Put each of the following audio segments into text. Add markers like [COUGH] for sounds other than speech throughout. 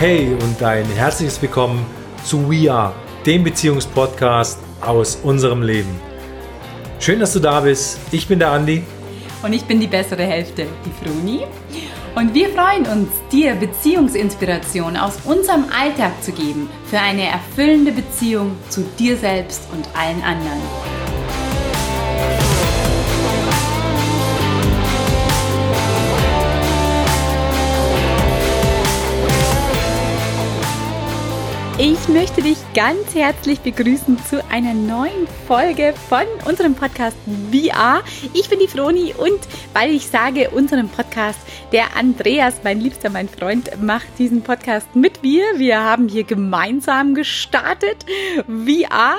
Hey und ein herzliches Willkommen zu We Are, dem Beziehungspodcast aus unserem Leben. Schön, dass du da bist. Ich bin der Andi. Und ich bin die bessere Hälfte, die Froni. Und wir freuen uns, dir Beziehungsinspiration aus unserem Alltag zu geben für eine erfüllende Beziehung zu dir selbst und allen anderen. Ich möchte dich ganz herzlich begrüßen zu einer neuen Folge von unserem Podcast VR. Ich bin die Froni und weil ich sage unserem Podcast, der Andreas, mein Liebster, mein Freund, macht diesen Podcast mit mir. Wir haben hier gemeinsam gestartet VR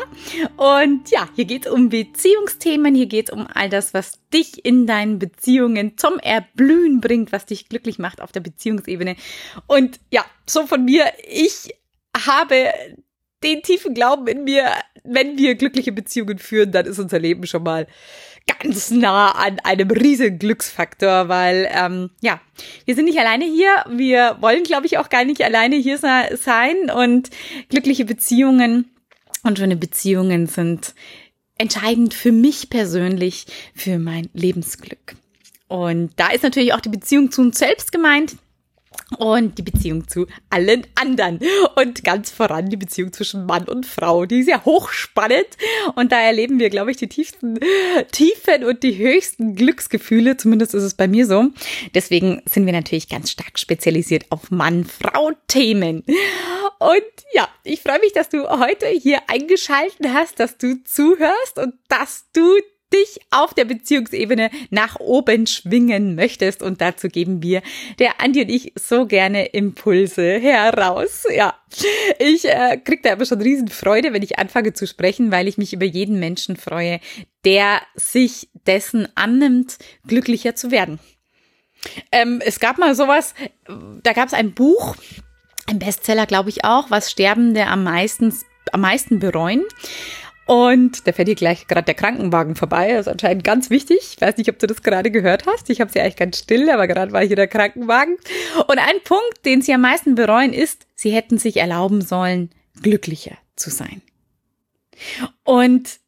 und ja, hier geht es um Beziehungsthemen, hier geht es um all das, was dich in deinen Beziehungen zum Erblühen bringt, was dich glücklich macht auf der Beziehungsebene. Und ja, so von mir, ich habe den tiefen Glauben in mir, wenn wir glückliche Beziehungen führen, dann ist unser Leben schon mal ganz nah an einem riesigen Glücksfaktor, weil ähm, ja, wir sind nicht alleine hier, wir wollen, glaube ich, auch gar nicht alleine hier sein. Und glückliche Beziehungen und schöne Beziehungen sind entscheidend für mich persönlich, für mein Lebensglück. Und da ist natürlich auch die Beziehung zu uns selbst gemeint und die Beziehung zu allen anderen und ganz voran die Beziehung zwischen Mann und Frau, die ist ja hochspannend und da erleben wir, glaube ich, die tiefsten Tiefen und die höchsten Glücksgefühle, zumindest ist es bei mir so. Deswegen sind wir natürlich ganz stark spezialisiert auf Mann-Frau-Themen. Und ja, ich freue mich, dass du heute hier eingeschalten hast, dass du zuhörst und dass du dich auf der Beziehungsebene nach oben schwingen möchtest. Und dazu geben wir, der Andi und ich, so gerne Impulse heraus. Ja, ich äh, krieg da immer schon Riesenfreude, wenn ich anfange zu sprechen, weil ich mich über jeden Menschen freue, der sich dessen annimmt, glücklicher zu werden. Ähm, es gab mal sowas, da gab es ein Buch, ein Bestseller, glaube ich auch, was Sterbende am meisten, am meisten bereuen. Und da fährt hier gleich gerade der Krankenwagen vorbei. Das ist anscheinend ganz wichtig. Ich weiß nicht, ob du das gerade gehört hast. Ich habe sie eigentlich ganz still, aber gerade war hier der Krankenwagen. Und ein Punkt, den sie am meisten bereuen, ist, sie hätten sich erlauben sollen, glücklicher zu sein. Und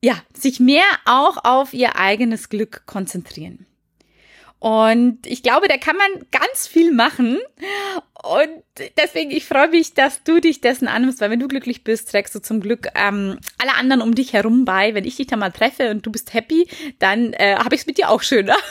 ja, sich mehr auch auf ihr eigenes Glück konzentrieren. Und ich glaube, da kann man ganz viel machen. Und deswegen, ich freue mich, dass du dich dessen annimmst, weil wenn du glücklich bist, trägst du zum Glück ähm, alle anderen um dich herum bei. Wenn ich dich da mal treffe und du bist happy, dann äh, habe ich es mit dir auch schöner. [LAUGHS]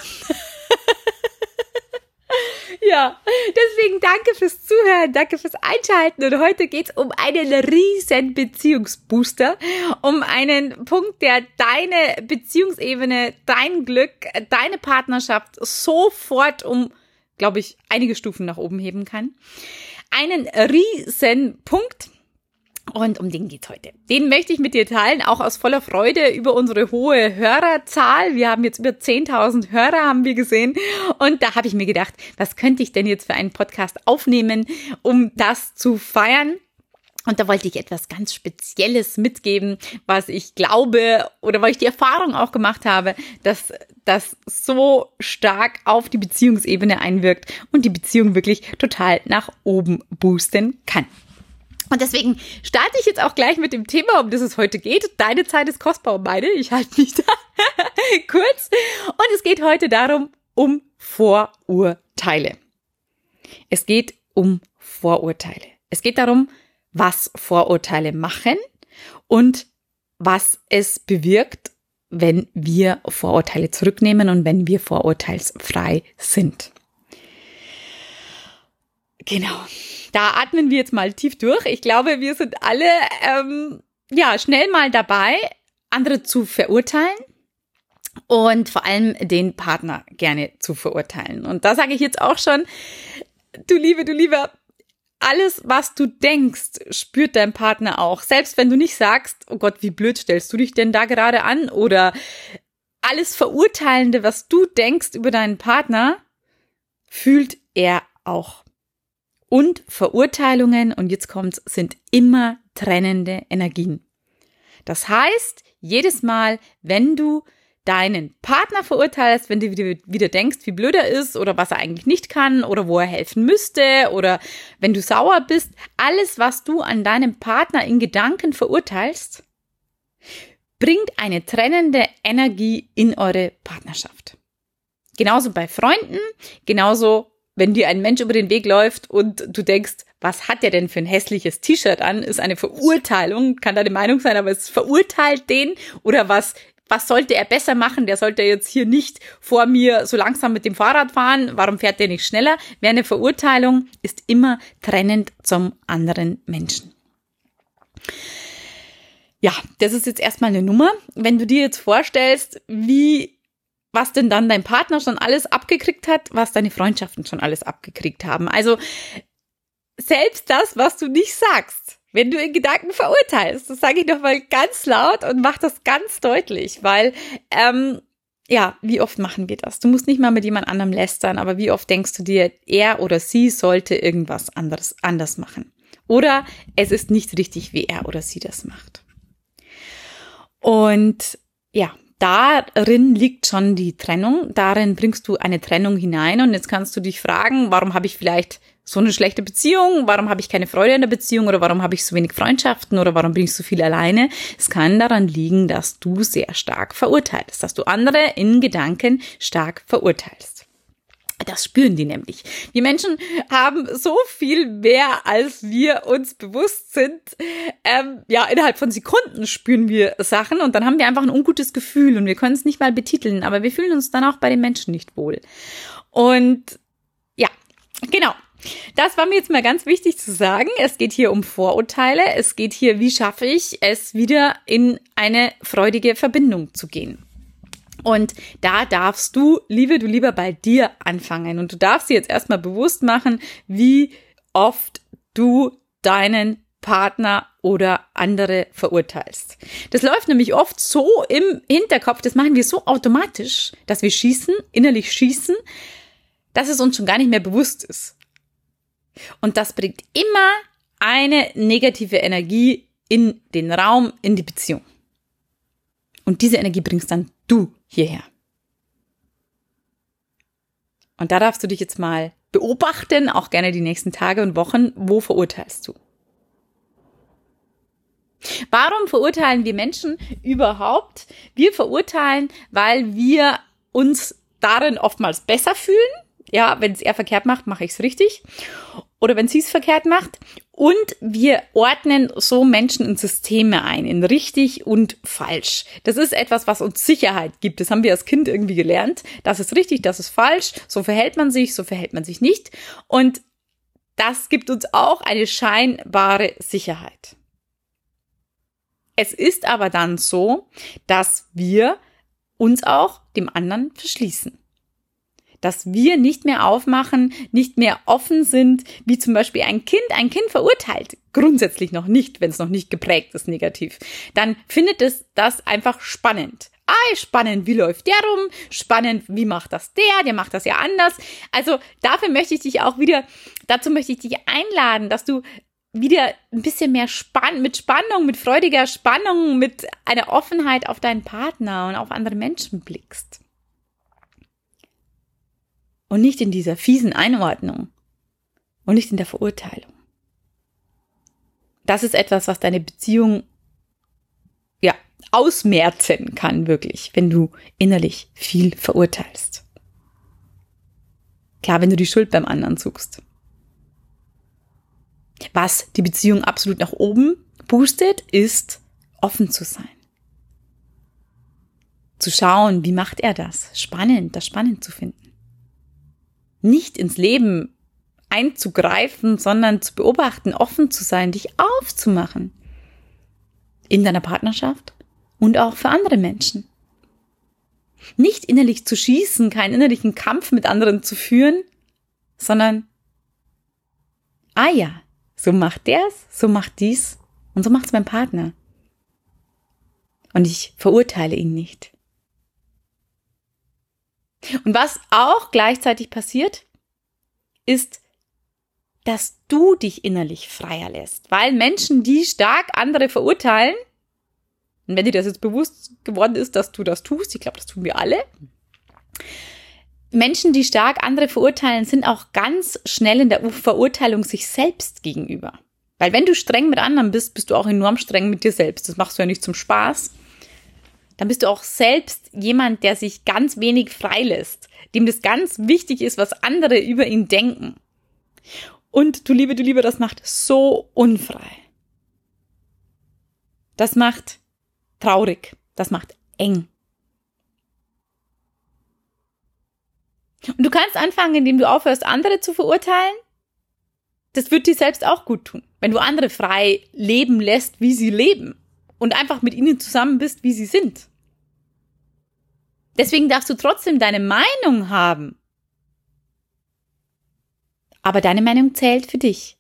Ja, deswegen danke fürs Zuhören, danke fürs Einschalten. Und heute geht's um einen riesen Beziehungsbooster, um einen Punkt, der deine Beziehungsebene, dein Glück, deine Partnerschaft sofort um, glaube ich, einige Stufen nach oben heben kann. Einen riesen Punkt und um den geht's heute. Den möchte ich mit dir teilen, auch aus voller Freude über unsere hohe Hörerzahl. Wir haben jetzt über 10.000 Hörer, haben wir gesehen. Und da habe ich mir gedacht, was könnte ich denn jetzt für einen Podcast aufnehmen, um das zu feiern? Und da wollte ich etwas ganz Spezielles mitgeben, was ich glaube oder weil ich die Erfahrung auch gemacht habe, dass das so stark auf die Beziehungsebene einwirkt und die Beziehung wirklich total nach oben boosten kann. Und deswegen starte ich jetzt auch gleich mit dem Thema, um das es heute geht. Deine Zeit ist kostbar und meine. Ich halte mich da [LAUGHS] kurz. Und es geht heute darum, um Vorurteile. Es geht um Vorurteile. Es geht darum, was Vorurteile machen und was es bewirkt, wenn wir Vorurteile zurücknehmen und wenn wir vorurteilsfrei sind. Genau da atmen wir jetzt mal tief durch. Ich glaube, wir sind alle ähm, ja schnell mal dabei, andere zu verurteilen und vor allem den Partner gerne zu verurteilen. Und da sage ich jetzt auch schon, du Liebe, du Lieber, alles, was du denkst, spürt dein Partner auch. Selbst wenn du nicht sagst, oh Gott, wie blöd stellst du dich denn da gerade an? Oder alles Verurteilende, was du denkst über deinen Partner, fühlt er auch. Und Verurteilungen, und jetzt kommt's, sind immer trennende Energien. Das heißt, jedes Mal, wenn du deinen Partner verurteilst, wenn du wieder, denkst, wie blöd er ist oder was er eigentlich nicht kann oder wo er helfen müsste oder wenn du sauer bist, alles, was du an deinem Partner in Gedanken verurteilst, bringt eine trennende Energie in eure Partnerschaft. Genauso bei Freunden, genauso wenn dir ein Mensch über den Weg läuft und du denkst, was hat der denn für ein hässliches T-Shirt an, ist eine Verurteilung, kann deine Meinung sein, aber es verurteilt den oder was was sollte er besser machen? Der sollte jetzt hier nicht vor mir so langsam mit dem Fahrrad fahren. Warum fährt der nicht schneller? Wer eine Verurteilung ist immer trennend zum anderen Menschen. Ja, das ist jetzt erstmal eine Nummer. Wenn du dir jetzt vorstellst, wie, was denn dann dein Partner schon alles abgekriegt hat, was deine Freundschaften schon alles abgekriegt haben. Also, selbst das, was du nicht sagst, wenn du in Gedanken verurteilst. Das sage ich noch mal ganz laut und mach das ganz deutlich, weil ähm, ja, wie oft machen wir das? Du musst nicht mal mit jemand anderem lästern, aber wie oft denkst du dir, er oder sie sollte irgendwas anderes anders machen? Oder es ist nicht richtig, wie er oder sie das macht. Und ja, darin liegt schon die Trennung. Darin bringst du eine Trennung hinein. Und jetzt kannst du dich fragen, warum habe ich vielleicht so eine schlechte Beziehung? Warum habe ich keine Freude in der Beziehung? Oder warum habe ich so wenig Freundschaften? Oder warum bin ich so viel alleine? Es kann daran liegen, dass du sehr stark verurteilst, dass du andere in Gedanken stark verurteilst. Das spüren die nämlich. Wir Menschen haben so viel mehr, als wir uns bewusst sind. Ähm, ja, innerhalb von Sekunden spüren wir Sachen und dann haben wir einfach ein ungutes Gefühl und wir können es nicht mal betiteln, aber wir fühlen uns dann auch bei den Menschen nicht wohl. Und ja, genau. Das war mir jetzt mal ganz wichtig zu sagen. Es geht hier um Vorurteile. Es geht hier, wie schaffe ich es wieder in eine freudige Verbindung zu gehen. Und da darfst du, liebe du lieber bei dir anfangen. Und du darfst dir jetzt erstmal bewusst machen, wie oft du deinen Partner oder andere verurteilst. Das läuft nämlich oft so im Hinterkopf, das machen wir so automatisch, dass wir schießen, innerlich schießen, dass es uns schon gar nicht mehr bewusst ist. Und das bringt immer eine negative Energie in den Raum, in die Beziehung. Und diese Energie bringst dann du hierher. Und da darfst du dich jetzt mal beobachten, auch gerne die nächsten Tage und Wochen, wo verurteilst du? Warum verurteilen wir Menschen überhaupt? Wir verurteilen, weil wir uns darin oftmals besser fühlen. Ja, wenn es er verkehrt macht, mache ich es richtig oder wenn sie es verkehrt macht. Und wir ordnen so Menschen in Systeme ein, in richtig und falsch. Das ist etwas, was uns Sicherheit gibt. Das haben wir als Kind irgendwie gelernt. Das ist richtig, das ist falsch. So verhält man sich, so verhält man sich nicht. Und das gibt uns auch eine scheinbare Sicherheit. Es ist aber dann so, dass wir uns auch dem anderen verschließen dass wir nicht mehr aufmachen, nicht mehr offen sind, wie zum Beispiel ein Kind. Ein Kind verurteilt grundsätzlich noch nicht, wenn es noch nicht geprägt ist negativ. Dann findet es das einfach spannend. Ah, spannend, wie läuft der rum? Spannend, wie macht das der? Der macht das ja anders. Also dafür möchte ich dich auch wieder, dazu möchte ich dich einladen, dass du wieder ein bisschen mehr Spann mit Spannung, mit freudiger Spannung, mit einer Offenheit auf deinen Partner und auf andere Menschen blickst und nicht in dieser fiesen Einordnung und nicht in der Verurteilung. Das ist etwas, was deine Beziehung ja ausmerzen kann wirklich, wenn du innerlich viel verurteilst. Klar, wenn du die Schuld beim anderen suchst. Was die Beziehung absolut nach oben boostet, ist offen zu sein. Zu schauen, wie macht er das? Spannend, das spannend zu finden nicht ins Leben einzugreifen, sondern zu beobachten, offen zu sein, dich aufzumachen. In deiner Partnerschaft und auch für andere Menschen. Nicht innerlich zu schießen, keinen innerlichen Kampf mit anderen zu führen, sondern, ah ja, so macht der's, so macht dies und so macht's mein Partner. Und ich verurteile ihn nicht. Und was auch gleichzeitig passiert, ist, dass du dich innerlich freier lässt. Weil Menschen, die stark andere verurteilen, Und wenn dir das jetzt bewusst geworden ist, dass du das tust, ich glaube, das tun wir alle. Menschen, die stark andere verurteilen, sind auch ganz schnell in der Verurteilung sich selbst gegenüber. Weil wenn du streng mit anderen bist, bist du auch enorm streng mit dir selbst. Das machst du ja nicht zum Spaß. Dann bist du auch selbst jemand, der sich ganz wenig freilässt, dem das ganz wichtig ist, was andere über ihn denken. Und du Liebe, du Liebe, das macht so unfrei. Das macht traurig. Das macht eng. Und du kannst anfangen, indem du aufhörst, andere zu verurteilen. Das wird dir selbst auch gut tun, wenn du andere frei leben lässt, wie sie leben und einfach mit ihnen zusammen bist, wie sie sind. Deswegen darfst du trotzdem deine Meinung haben. Aber deine Meinung zählt für dich.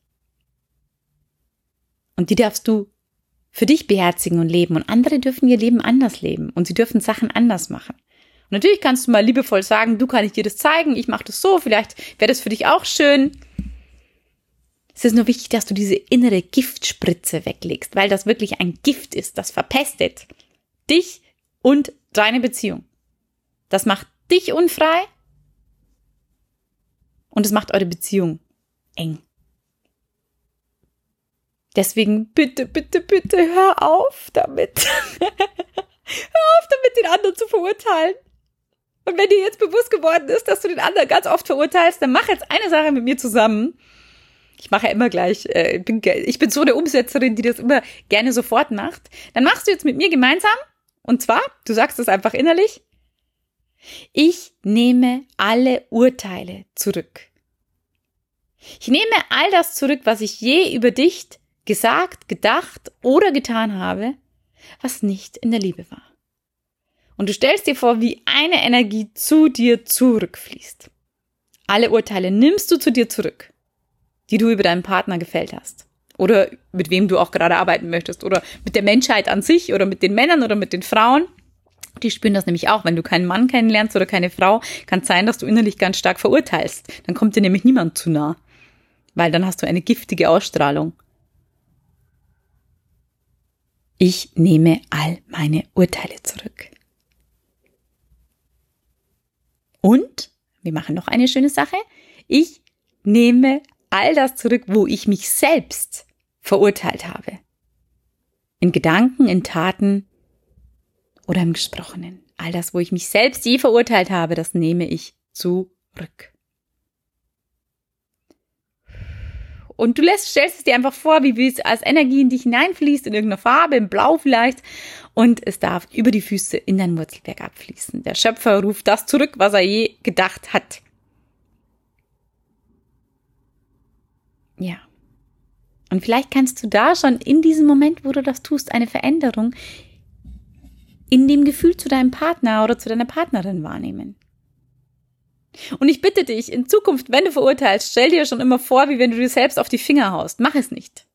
Und die darfst du für dich beherzigen und leben. Und andere dürfen ihr Leben anders leben. Und sie dürfen Sachen anders machen. Und natürlich kannst du mal liebevoll sagen, du kann ich dir das zeigen, ich mache das so, vielleicht wäre das für dich auch schön. Es ist nur wichtig, dass du diese innere Giftspritze weglegst, weil das wirklich ein Gift ist, das verpestet dich und deine Beziehung. Das macht dich unfrei und es macht eure Beziehung eng. Deswegen bitte, bitte, bitte hör auf damit. [LAUGHS] hör auf damit, den anderen zu verurteilen. Und wenn dir jetzt bewusst geworden ist, dass du den anderen ganz oft verurteilst, dann mach jetzt eine Sache mit mir zusammen. Ich mache ja immer gleich, äh, bin, ich bin so eine Umsetzerin, die das immer gerne sofort macht. Dann machst du jetzt mit mir gemeinsam. Und zwar, du sagst es einfach innerlich. Ich nehme alle Urteile zurück. Ich nehme all das zurück, was ich je über dich gesagt, gedacht oder getan habe, was nicht in der Liebe war. Und du stellst dir vor, wie eine Energie zu dir zurückfließt. Alle Urteile nimmst du zu dir zurück, die du über deinen Partner gefällt hast. Oder mit wem du auch gerade arbeiten möchtest. Oder mit der Menschheit an sich oder mit den Männern oder mit den Frauen. Die spüren das nämlich auch. Wenn du keinen Mann kennenlernst oder keine Frau, kann es sein, dass du innerlich ganz stark verurteilst. Dann kommt dir nämlich niemand zu nah. Weil dann hast du eine giftige Ausstrahlung. Ich nehme all meine Urteile zurück. Und wir machen noch eine schöne Sache. Ich nehme all das zurück, wo ich mich selbst verurteilt habe. In Gedanken, in Taten oder im Gesprochenen. All das, wo ich mich selbst je verurteilt habe, das nehme ich zurück. Und du lässt, stellst es dir einfach vor, wie es als Energie in dich hineinfließt, in irgendeiner Farbe, in Blau vielleicht. Und es darf über die Füße in dein Wurzelwerk abfließen. Der Schöpfer ruft das zurück, was er je gedacht hat. Ja. Und vielleicht kannst du da schon in diesem Moment, wo du das tust, eine Veränderung in dem Gefühl zu deinem Partner oder zu deiner Partnerin wahrnehmen. Und ich bitte dich, in Zukunft, wenn du verurteilst, stell dir schon immer vor, wie wenn du dir selbst auf die Finger haust. Mach es nicht.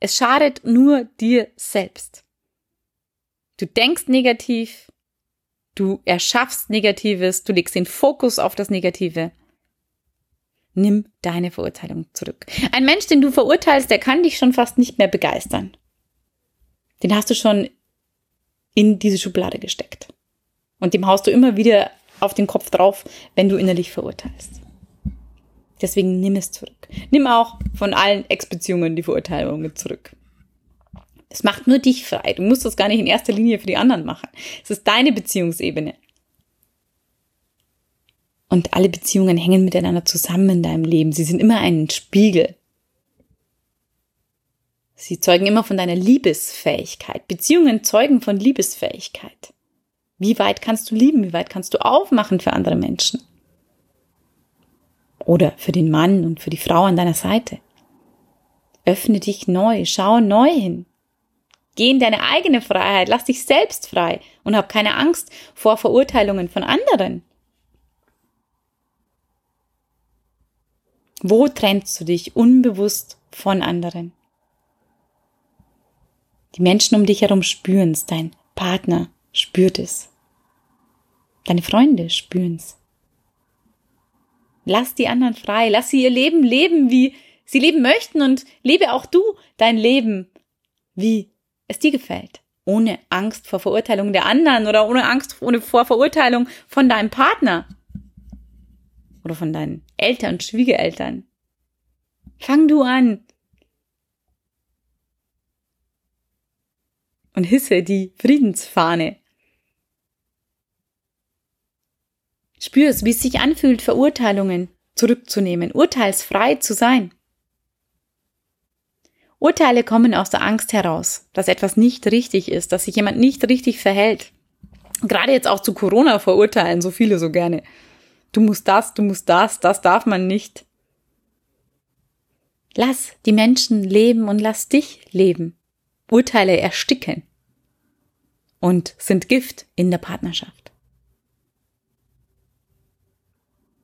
Es schadet nur dir selbst. Du denkst negativ, du erschaffst Negatives, du legst den Fokus auf das Negative. Nimm deine Verurteilung zurück. Ein Mensch, den du verurteilst, der kann dich schon fast nicht mehr begeistern. Den hast du schon in diese Schublade gesteckt. Und dem haust du immer wieder auf den Kopf drauf, wenn du innerlich verurteilst. Deswegen nimm es zurück. Nimm auch von allen Ex-Beziehungen die Verurteilungen zurück. Es macht nur dich frei. Du musst das gar nicht in erster Linie für die anderen machen. Es ist deine Beziehungsebene. Und alle Beziehungen hängen miteinander zusammen in deinem Leben. Sie sind immer ein Spiegel. Sie zeugen immer von deiner Liebesfähigkeit. Beziehungen zeugen von Liebesfähigkeit. Wie weit kannst du lieben? Wie weit kannst du aufmachen für andere Menschen? Oder für den Mann und für die Frau an deiner Seite. Öffne dich neu, schau neu hin. Geh in deine eigene Freiheit, lass dich selbst frei und hab keine Angst vor Verurteilungen von anderen. Wo trennst du dich unbewusst von anderen? Die Menschen um dich herum spüren es, dein Partner, spürt es. Deine Freunde spüren es. Lass die anderen frei, lass sie ihr Leben leben, wie sie leben möchten und lebe auch du dein Leben, wie es dir gefällt. ohne Angst vor Verurteilung der anderen oder ohne Angst vor Verurteilung von deinem Partner oder von deinen Eltern, Schwiegereltern. Fang du an. Und hisse die Friedensfahne. Spür wie es sich anfühlt, Verurteilungen zurückzunehmen, urteilsfrei zu sein. Urteile kommen aus der Angst heraus, dass etwas nicht richtig ist, dass sich jemand nicht richtig verhält. Gerade jetzt auch zu Corona verurteilen so viele so gerne. Du musst das, du musst das, das darf man nicht. Lass die Menschen leben und lass dich leben. Urteile ersticken und sind Gift in der Partnerschaft.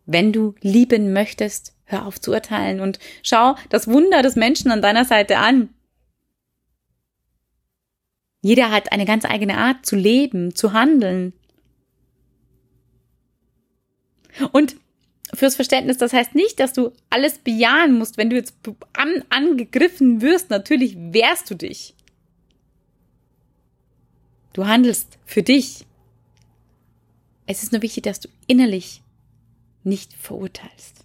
Wenn du lieben möchtest, hör auf zu urteilen und schau das Wunder des Menschen an deiner Seite an. Jeder hat eine ganz eigene Art zu leben, zu handeln. Und fürs Verständnis, das heißt nicht, dass du alles bejahen musst, wenn du jetzt an, angegriffen wirst. Natürlich wehrst du dich. Du handelst für dich. Es ist nur wichtig, dass du innerlich nicht verurteilst.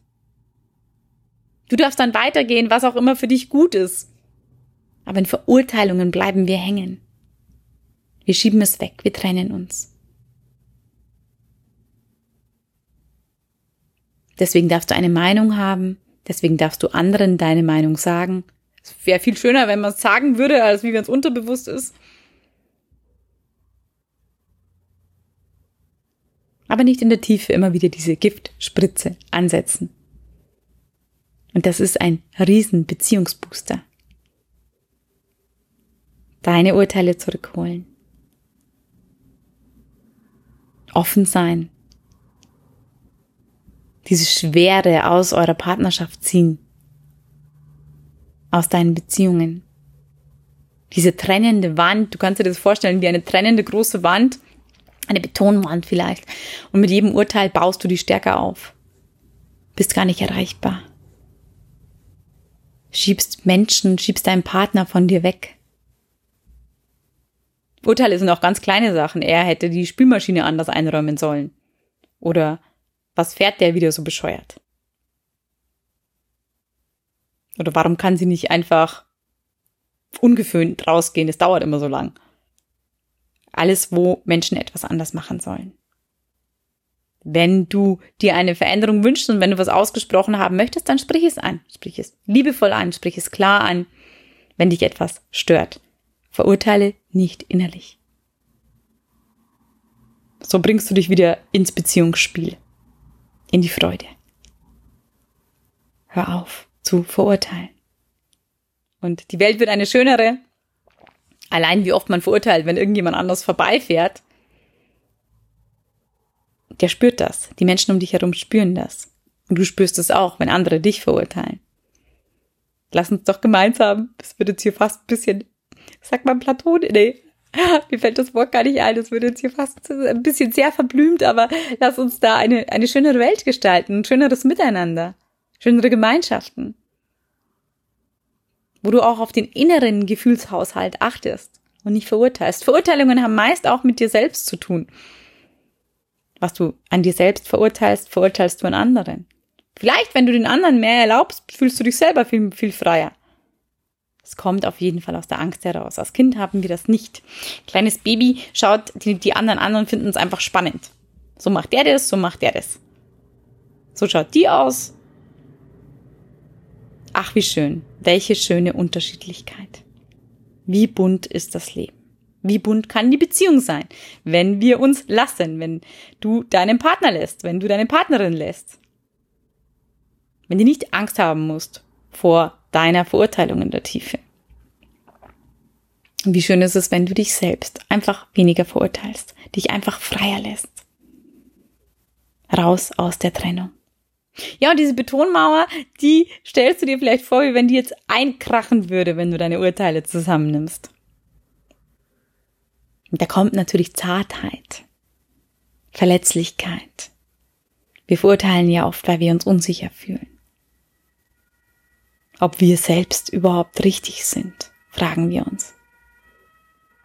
Du darfst dann weitergehen, was auch immer für dich gut ist. Aber in Verurteilungen bleiben wir hängen. Wir schieben es weg, wir trennen uns. Deswegen darfst du eine Meinung haben, deswegen darfst du anderen deine Meinung sagen. Es wäre viel schöner, wenn man es sagen würde, als wie wenn es unterbewusst ist. Aber nicht in der Tiefe immer wieder diese Giftspritze ansetzen. Und das ist ein riesen Beziehungsbooster. Deine Urteile zurückholen. Offen sein, diese Schwere aus eurer Partnerschaft ziehen, aus deinen Beziehungen. Diese trennende Wand, du kannst dir das vorstellen wie eine trennende große Wand, eine Betonwand vielleicht. Und mit jedem Urteil baust du die stärker auf. Bist gar nicht erreichbar. Schiebst Menschen, schiebst deinen Partner von dir weg. Urteile sind auch ganz kleine Sachen. Er hätte die Spülmaschine anders einräumen sollen. Oder was fährt der wieder so bescheuert? Oder warum kann sie nicht einfach ungeföhnt rausgehen? Es dauert immer so lang. Alles, wo Menschen etwas anders machen sollen. Wenn du dir eine Veränderung wünschst und wenn du was ausgesprochen haben möchtest, dann sprich es an. Sprich es liebevoll an, sprich es klar an, wenn dich etwas stört. Verurteile nicht innerlich. So bringst du dich wieder ins Beziehungsspiel in die Freude. Hör auf zu verurteilen. Und die Welt wird eine schönere. Allein wie oft man verurteilt, wenn irgendjemand anders vorbeifährt. Der spürt das. Die Menschen um dich herum spüren das. Und du spürst es auch, wenn andere dich verurteilen. Lass uns doch gemeinsam, das wird jetzt hier fast ein bisschen, sag mal Platon, nee, [LAUGHS] Mir fällt das Wort gar nicht ein. Das wird jetzt hier fast ein bisschen sehr verblümt, aber lass uns da eine, eine schönere Welt gestalten, ein schöneres Miteinander, schönere Gemeinschaften. Wo du auch auf den inneren Gefühlshaushalt achtest und nicht verurteilst. Verurteilungen haben meist auch mit dir selbst zu tun. Was du an dir selbst verurteilst, verurteilst du an anderen. Vielleicht, wenn du den anderen mehr erlaubst, fühlst du dich selber viel, viel freier. Es kommt auf jeden Fall aus der Angst heraus. Als Kind haben wir das nicht. Kleines Baby schaut die, die anderen an und finden es einfach spannend. So macht der das, so macht der das. So schaut die aus. Ach, wie schön. Welche schöne Unterschiedlichkeit. Wie bunt ist das Leben? Wie bunt kann die Beziehung sein, wenn wir uns lassen, wenn du deinen Partner lässt, wenn du deine Partnerin lässt? Wenn du nicht Angst haben musst vor deiner Verurteilung in der Tiefe. Wie schön ist es, wenn du dich selbst einfach weniger verurteilst, dich einfach freier lässt. Raus aus der Trennung. Ja, und diese Betonmauer, die stellst du dir vielleicht vor, wie wenn die jetzt einkrachen würde, wenn du deine Urteile zusammennimmst. Und da kommt natürlich Zartheit, Verletzlichkeit. Wir verurteilen ja oft, weil wir uns unsicher fühlen. Ob wir selbst überhaupt richtig sind, fragen wir uns.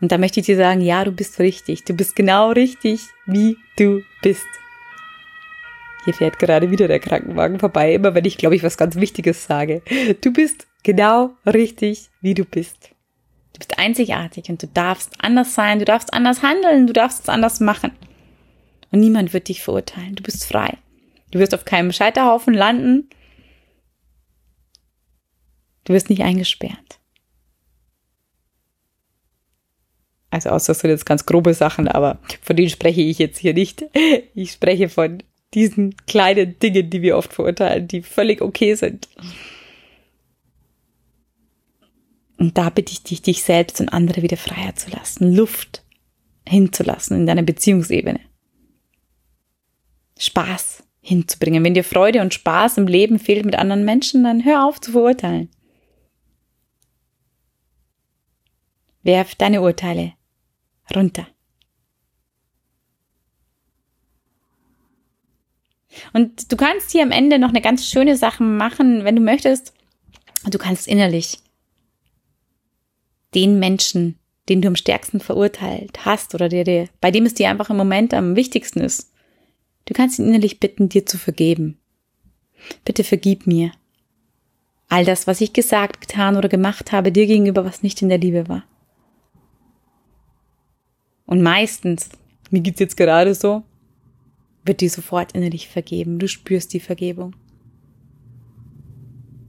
Und da möchte ich dir sagen, ja, du bist richtig. Du bist genau richtig, wie du bist. Hier fährt gerade wieder der Krankenwagen vorbei, immer wenn ich, glaube ich, was ganz Wichtiges sage. Du bist genau richtig, wie du bist. Du bist einzigartig und du darfst anders sein, du darfst anders handeln, du darfst es anders machen. Und niemand wird dich verurteilen. Du bist frei. Du wirst auf keinem Scheiterhaufen landen. Du wirst nicht eingesperrt. Also außer das sind jetzt ganz grobe Sachen, aber von denen spreche ich jetzt hier nicht. Ich spreche von diesen kleinen Dingen, die wir oft verurteilen, die völlig okay sind. Und da bitte ich dich, dich selbst und andere wieder freier zu lassen, Luft hinzulassen in deiner Beziehungsebene. Spaß hinzubringen. Wenn dir Freude und Spaß im Leben fehlt mit anderen Menschen, dann hör auf zu verurteilen. Werf deine Urteile runter. Und du kannst hier am Ende noch eine ganz schöne Sache machen, wenn du möchtest. Du kannst innerlich den Menschen, den du am stärksten verurteilt hast oder der, der, bei dem es dir einfach im Moment am wichtigsten ist. Du kannst ihn innerlich bitten, dir zu vergeben. Bitte vergib mir. All das, was ich gesagt, getan oder gemacht habe, dir gegenüber, was nicht in der Liebe war. Und meistens, mir geht's jetzt gerade so, wird dir sofort innerlich vergeben. Du spürst die Vergebung.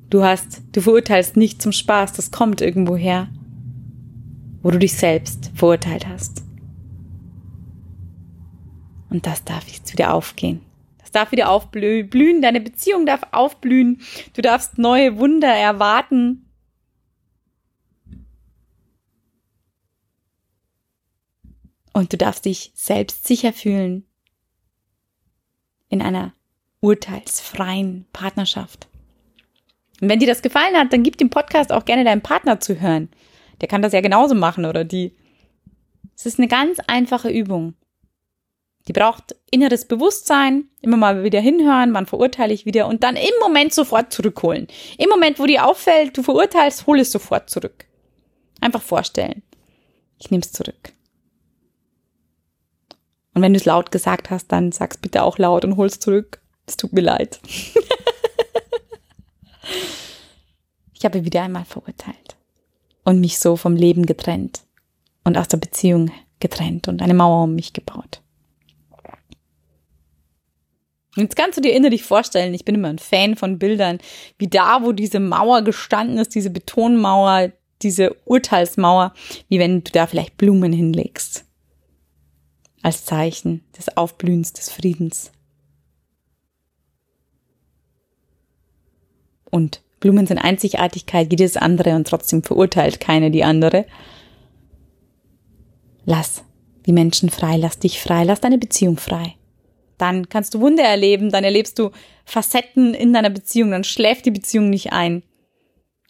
Du hast, du verurteilst nicht zum Spaß, das kommt irgendwo her, wo du dich selbst verurteilt hast. Und das darf jetzt wieder aufgehen. Das darf wieder aufblühen, deine Beziehung darf aufblühen, du darfst neue Wunder erwarten, Und du darfst dich selbst sicher fühlen in einer urteilsfreien Partnerschaft. Und wenn dir das gefallen hat, dann gib dem Podcast auch gerne deinem Partner zu hören. Der kann das ja genauso machen oder die. Es ist eine ganz einfache Übung. Die braucht inneres Bewusstsein, immer mal wieder hinhören, wann verurteile ich wieder und dann im Moment sofort zurückholen. Im Moment, wo dir auffällt, du verurteilst, hol es sofort zurück. Einfach vorstellen. Ich nehme es zurück. Und wenn du es laut gesagt hast, dann sag's bitte auch laut und hol's zurück. Es tut mir leid. [LAUGHS] ich habe wieder einmal verurteilt und mich so vom Leben getrennt und aus der Beziehung getrennt und eine Mauer um mich gebaut. Jetzt kannst du dir innerlich vorstellen, ich bin immer ein Fan von Bildern, wie da, wo diese Mauer gestanden ist, diese Betonmauer, diese Urteilsmauer, wie wenn du da vielleicht Blumen hinlegst als Zeichen des Aufblühens des Friedens. Und Blumen sind Einzigartigkeit, jedes andere und trotzdem verurteilt keine die andere. Lass die Menschen frei, lass dich frei, lass deine Beziehung frei. Dann kannst du Wunder erleben, dann erlebst du Facetten in deiner Beziehung, dann schläft die Beziehung nicht ein.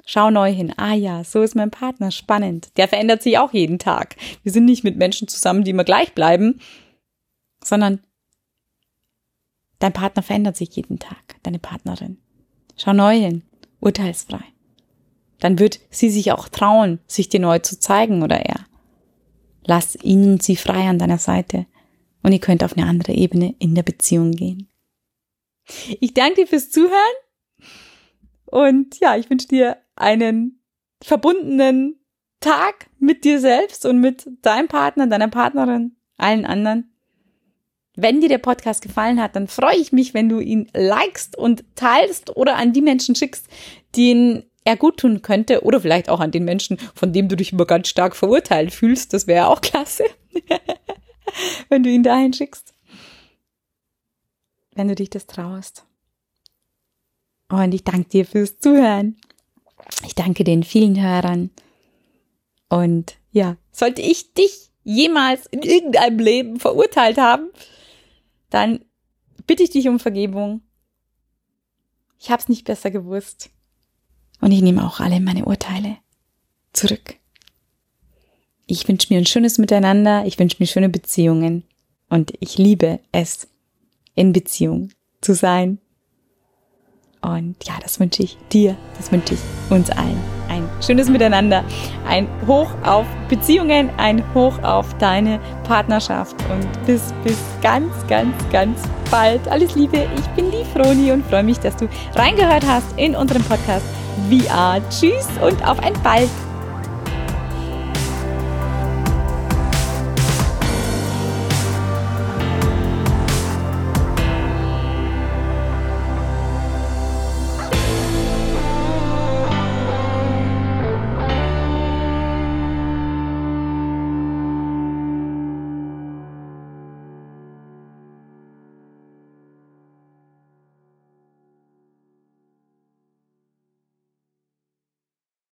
Schau neu hin. Ah ja, so ist mein Partner. Spannend. Der verändert sich auch jeden Tag. Wir sind nicht mit Menschen zusammen, die immer gleich bleiben, sondern dein Partner verändert sich jeden Tag, deine Partnerin. Schau neu hin. Urteilsfrei. Dann wird sie sich auch trauen, sich dir neu zu zeigen oder er. Lass ihn und sie frei an deiner Seite und ihr könnt auf eine andere Ebene in der Beziehung gehen. Ich danke dir fürs Zuhören und ja, ich wünsche dir einen verbundenen Tag mit dir selbst und mit deinem Partner, deiner Partnerin, allen anderen. Wenn dir der Podcast gefallen hat, dann freue ich mich, wenn du ihn likest und teilst oder an die Menschen schickst, denen er gut tun könnte oder vielleicht auch an den Menschen, von dem du dich immer ganz stark verurteilt fühlst. Das wäre auch klasse, [LAUGHS] wenn du ihn dahin schickst. Wenn du dich das traust. Und ich danke dir fürs Zuhören. Ich danke den vielen Hörern. Und ja, sollte ich dich jemals in irgendeinem Leben verurteilt haben, dann bitte ich dich um Vergebung. Ich hab's nicht besser gewusst. Und ich nehme auch alle meine Urteile zurück. Ich wünsche mir ein schönes Miteinander, ich wünsche mir schöne Beziehungen und ich liebe es, in Beziehung zu sein. Und ja, das wünsche ich dir, das wünsche ich uns allen. Ein schönes Miteinander, ein Hoch auf Beziehungen, ein Hoch auf deine Partnerschaft und bis, bis ganz, ganz, ganz bald. Alles Liebe, ich bin die Froni und freue mich, dass du reingehört hast in unserem Podcast VR. Tschüss und auf ein bald.